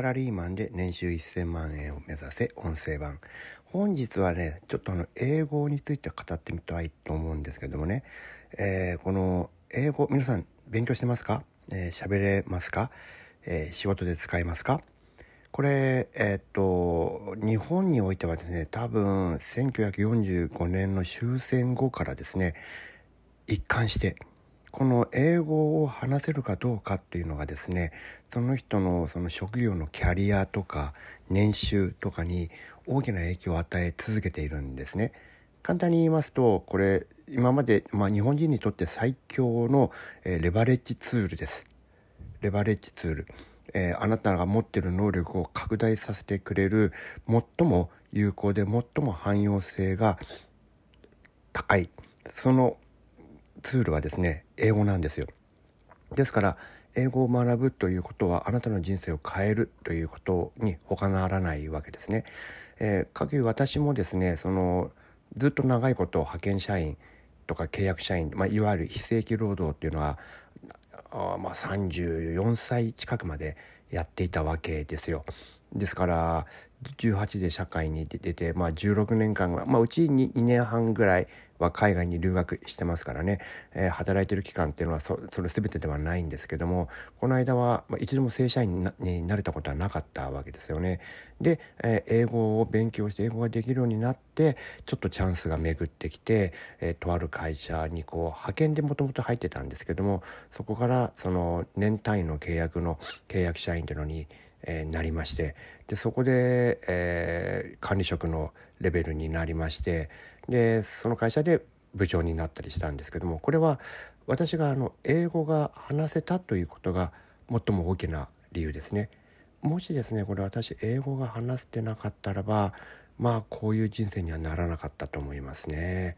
サラリーマンで年収1000万円を目指せ音声版。本日はねちょっとあの英語について語ってみたいと思うんですけどもね、えー、この英語皆さん勉強してますか？喋、えー、れますか、えー、仕事で使いますか？これえー、っと日本においてはですね多分1945年の終戦後からですね一貫してこの英語を話せるかどうかっていうのがですねその人のその職業のキャリアとか年収とかに大きな影響を与え続けているんですね。簡単に言いますとこれ今まで、まあ、日本人にとって最強の、え、レバレッジツールです。レバレッジツール、えー、あなたが持ってる能力を拡大させてくれる最も有効で最も汎用性が高いそのツールはですね英語なんですよですから英語を学ぶということはあなたの人生を変えるということに他ならないわけですね。えー、かくいう私もですねそのずっと長いこと派遣社員とか契約社員、まあ、いわゆる非正規労働っていうのはあ、まあ、34歳近くまでやっていたわけですよ。ですから18で社会に出て、まあ、16年間まあ、うち 2, 2年半ぐらいは海外に留学してますからね、えー、働いてる期間っていうのはそそれ全てではないんですけどもこの間は、一度も正社員になれたことはなかったわけですよね。で、えー、英語を勉強して英語ができるようになってちょっとチャンスが巡ってきて、えー、とある会社にこう派遣でもともと入ってたんですけどもそこからその年単位の契約の契約社員というのにえー、なりましてでそこで、えー、管理職のレベルになりましてでその会社で部長になったりしたんですけどもこれは私があの英語が話せたということが最も大きな理由ですね。もしですねこれ私英語が話せてなかったらばまあこういう人生にはならなかったと思いますね。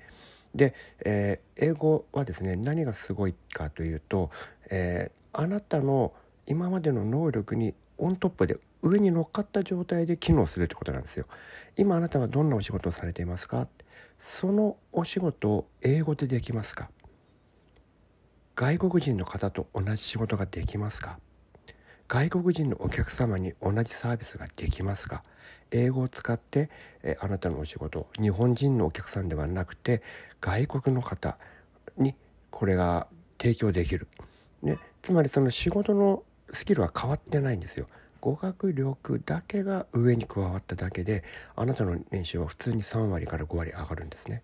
で、えー、英語はですね何がすごいかというと、えー、あなたの今までの能力にオントップで上に乗っかった状態で機能するってことなんですよ。今あなたはどんなお仕事をされていますか？そのお仕事を英語でできますか？外国人の方と同じ仕事ができますか？外国人のお客様に同じサービスができますか？英語を使ってえあなたのお仕事日本人のお客さんではなくて外国の方にこれが提供できる、ね、つまりその仕事のスキルは変わってないんですよ。語学力だけが上に加わっただけであなたの年収は普通に3割から5割上がるんですね。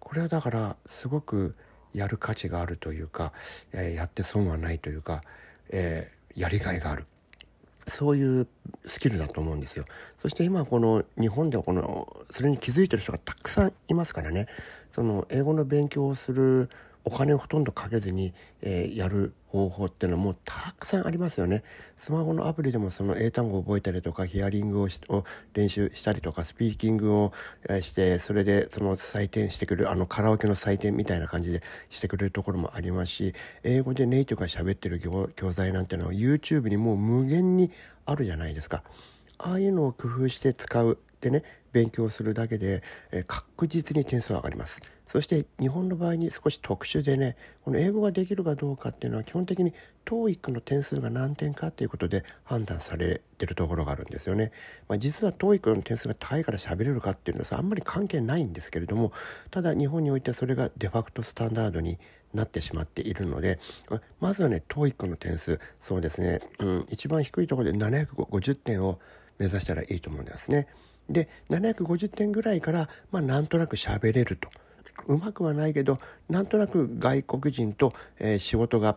これはだからすごくやる価値があるというか、え、やって損はないというか、えー、やりがいがあるそういうスキルだと思うんですよ。そして今この日本ではこのそれに気づいてる人がたくさんいますからねその英語の勉強をするお金をほとんどかけずに、えー、やる方法っていうのはもうたくさんありますよね。スマホのアプリでもその英単語を覚えたりとかヒアリングを練習したりとかスピーキングをしてそれでその採点してくるあのカラオケの採点みたいな感じでしてくれるところもありますし英語でネイティブが喋ってる教材なんていうのは YouTube にもう無限にあるじゃないですか。ああいうのを工夫して使うでね勉強するだけで、え確実に点数は上がります。そして日本の場合に少し特殊でねこの英語ができるかどうかっていうのは基本的に TOEIC の点数が何点かっていうことで判断されてるところがあるんですよね。まあ、実は TOEIC の点数が高いから喋れるかっていうのはあんまり関係ないんですけれどもただ日本においてはそれがデファクトスタンダードになってしまっているのでまずはね TOEIC の点数そうですね、うん、一番低いところで750点を目指したらいいと思うんですね。で750点ぐらいから、まあ、なんとなく喋れると。うまくはないけどなんとなく外国人と、えー、仕事が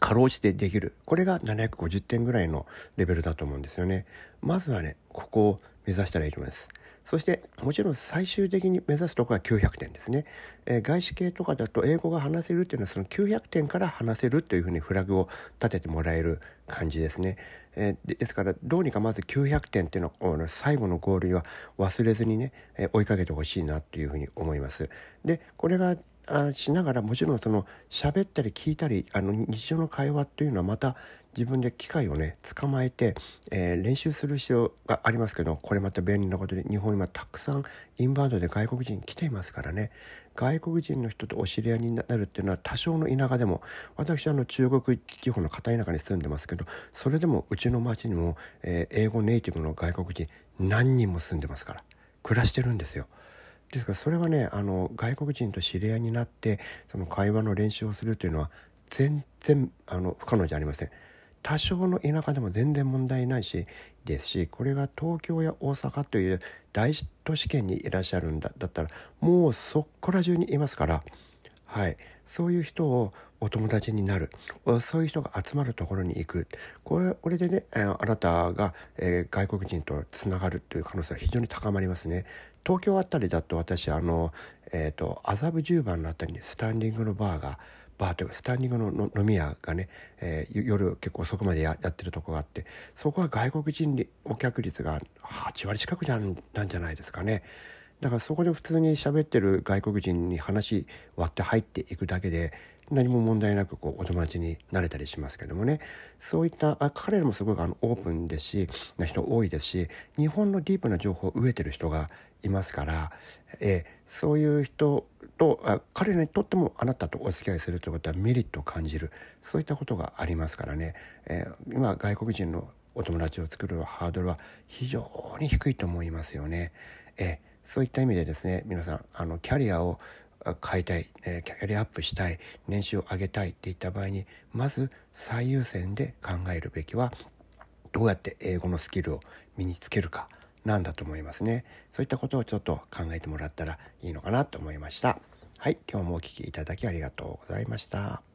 かろうじてできる。これが750点ぐらいのレベルだと思うんですよね。まずはねここを目指したらいいと思います。そしてもちろん最終的に目指すところは900点ですね、えー、外資系とかだと英語が話せるっていうのはその900点から話せるというふうにフラグを立ててもらえる感じですね、えー、ですからどうにかまず900点っていうのを最後のゴールには忘れずにね、えー、追いかけてほしいなというふうに思います。でこれがしながらもちろんその喋ったり聞いたりあの日常の会話というのはまた自分で機会をね捕まえて、えー、練習する必要がありますけどこれまた便利なことで日本今たくさんインバウンドで外国人来ていますからね外国人の人とお知り合いになるっていうのは多少の田舎でも私あの中国地方の片田舎に住んでますけどそれでもうちの町にも、えー、英語ネイティブの外国人何人も住んでますから暮らしてるんですよ。ですからそれはねあの外国人と知り合いになってその会話の練習をするというのは全然あの不可能じゃありません。多少の田舎でも全然問題ないしですしこれが東京や大阪という大都市圏にいらっしゃるんだだったらもうそこら中にいますから、はい、そういう人をお友達になるそういう人が集まるところに行くこれこれでねあなたが、えー、外国人とつながるという可能性は非常に高まりますね。東京あたりだと私あの、えーと、麻布十番のあたりにスタンディングのバーがバーというかスタンディングの飲み屋がね、えー、夜結構遅くまでやってるとこがあってそこは外国人お客率が8割近くなんじゃないですかね。だからそこで普通に喋ってる外国人に話割って入っていくだけで何も問題なくこうお友達になれたりしますけどもねそういったあ彼らもすごくあのオープンですしな人多いですし日本のディープな情報を飢えてる人がいますから、えそういう人とあ彼らにとってもあなたとお付き合いするということはメリットを感じるそういったことがありますからね、えー、今外国人のお友達を作るハードルは非常に低いと思いますよね。えそういった意味でですね皆さんあのキャリアを変えたい、えキャリアアップしたい年収を上げたいっていった場合にまず最優先で考えるべきはどうやって英語のスキルを身につけるかなんだと思いますね。そういったことをちょっと考えてもらったらいいのかなと思いました。はい今日もお聴きいただきありがとうございました。